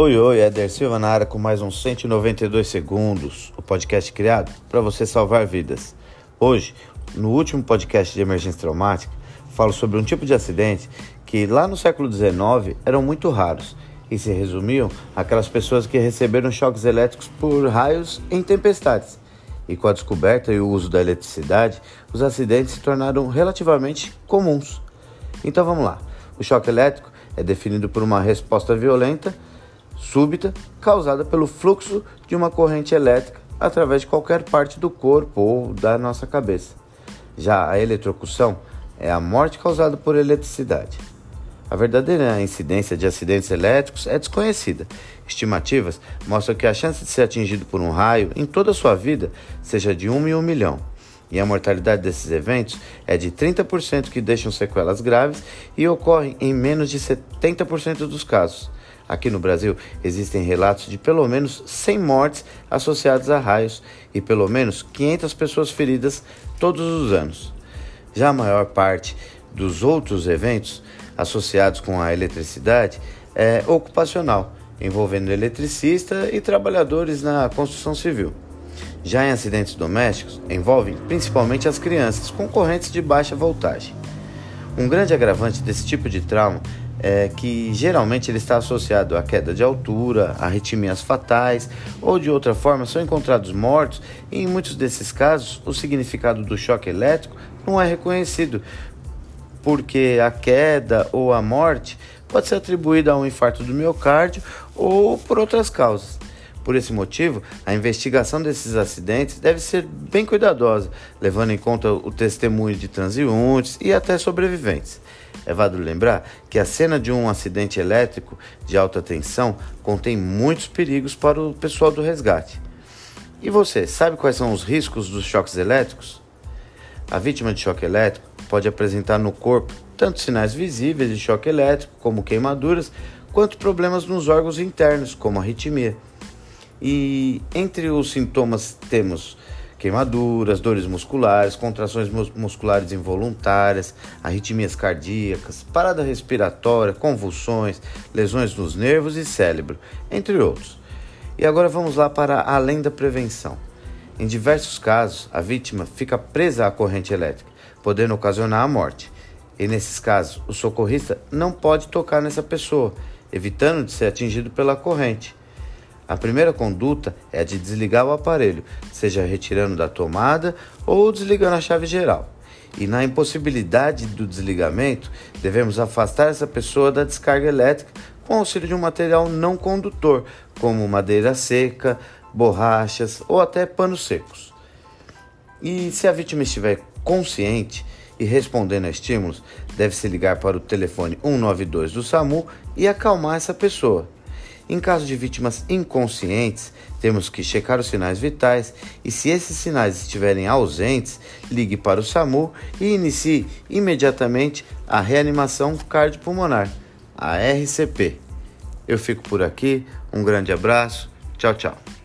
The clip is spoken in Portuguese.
Oi, oi, Eder Silva na área com mais uns 192 segundos, o podcast criado para você salvar vidas. Hoje, no último podcast de emergência traumática, falo sobre um tipo de acidente que lá no século XIX eram muito raros e se resumiam aquelas pessoas que receberam choques elétricos por raios em tempestades. E com a descoberta e o uso da eletricidade, os acidentes se tornaram relativamente comuns. Então vamos lá. O choque elétrico é definido por uma resposta violenta, súbita, causada pelo fluxo de uma corrente elétrica através de qualquer parte do corpo ou da nossa cabeça. Já a eletrocução é a morte causada por eletricidade. A verdadeira incidência de acidentes elétricos é desconhecida. Estimativas mostram que a chance de ser atingido por um raio em toda a sua vida seja de 1 em 1 milhão. E a mortalidade desses eventos é de 30% que deixam sequelas graves e ocorrem em menos de 70% dos casos. Aqui no Brasil, existem relatos de pelo menos 100 mortes associadas a raios e pelo menos 500 pessoas feridas todos os anos. Já a maior parte dos outros eventos associados com a eletricidade é ocupacional, envolvendo eletricista e trabalhadores na construção civil. Já em acidentes domésticos, envolvem principalmente as crianças com correntes de baixa voltagem. Um grande agravante desse tipo de trauma é que geralmente ele está associado à queda de altura, arritmias fatais ou de outra forma são encontrados mortos e em muitos desses casos o significado do choque elétrico não é reconhecido porque a queda ou a morte pode ser atribuída a um infarto do miocárdio ou por outras causas. Por esse motivo, a investigação desses acidentes deve ser bem cuidadosa, levando em conta o testemunho de transeuntes e até sobreviventes. É válido lembrar que a cena de um acidente elétrico de alta tensão contém muitos perigos para o pessoal do resgate. E você, sabe quais são os riscos dos choques elétricos? A vítima de choque elétrico pode apresentar no corpo tanto sinais visíveis de choque elétrico, como queimaduras, quanto problemas nos órgãos internos, como arritmia. E entre os sintomas temos queimaduras, dores musculares, contrações musculares involuntárias, arritmias cardíacas, parada respiratória, convulsões, lesões nos nervos e cérebro, entre outros. E agora vamos lá para além da prevenção. Em diversos casos, a vítima fica presa à corrente elétrica, podendo ocasionar a morte. E nesses casos, o socorrista não pode tocar nessa pessoa, evitando de ser atingido pela corrente. A primeira conduta é a de desligar o aparelho, seja retirando da tomada ou desligando a chave geral. E na impossibilidade do desligamento, devemos afastar essa pessoa da descarga elétrica com auxílio de um material não condutor, como madeira seca, borrachas ou até panos secos. E se a vítima estiver consciente e respondendo a estímulos, deve-se ligar para o telefone 192 do SAMU e acalmar essa pessoa. Em caso de vítimas inconscientes, temos que checar os sinais vitais e, se esses sinais estiverem ausentes, ligue para o SAMU e inicie imediatamente a reanimação cardiopulmonar, a RCP. Eu fico por aqui, um grande abraço, tchau, tchau.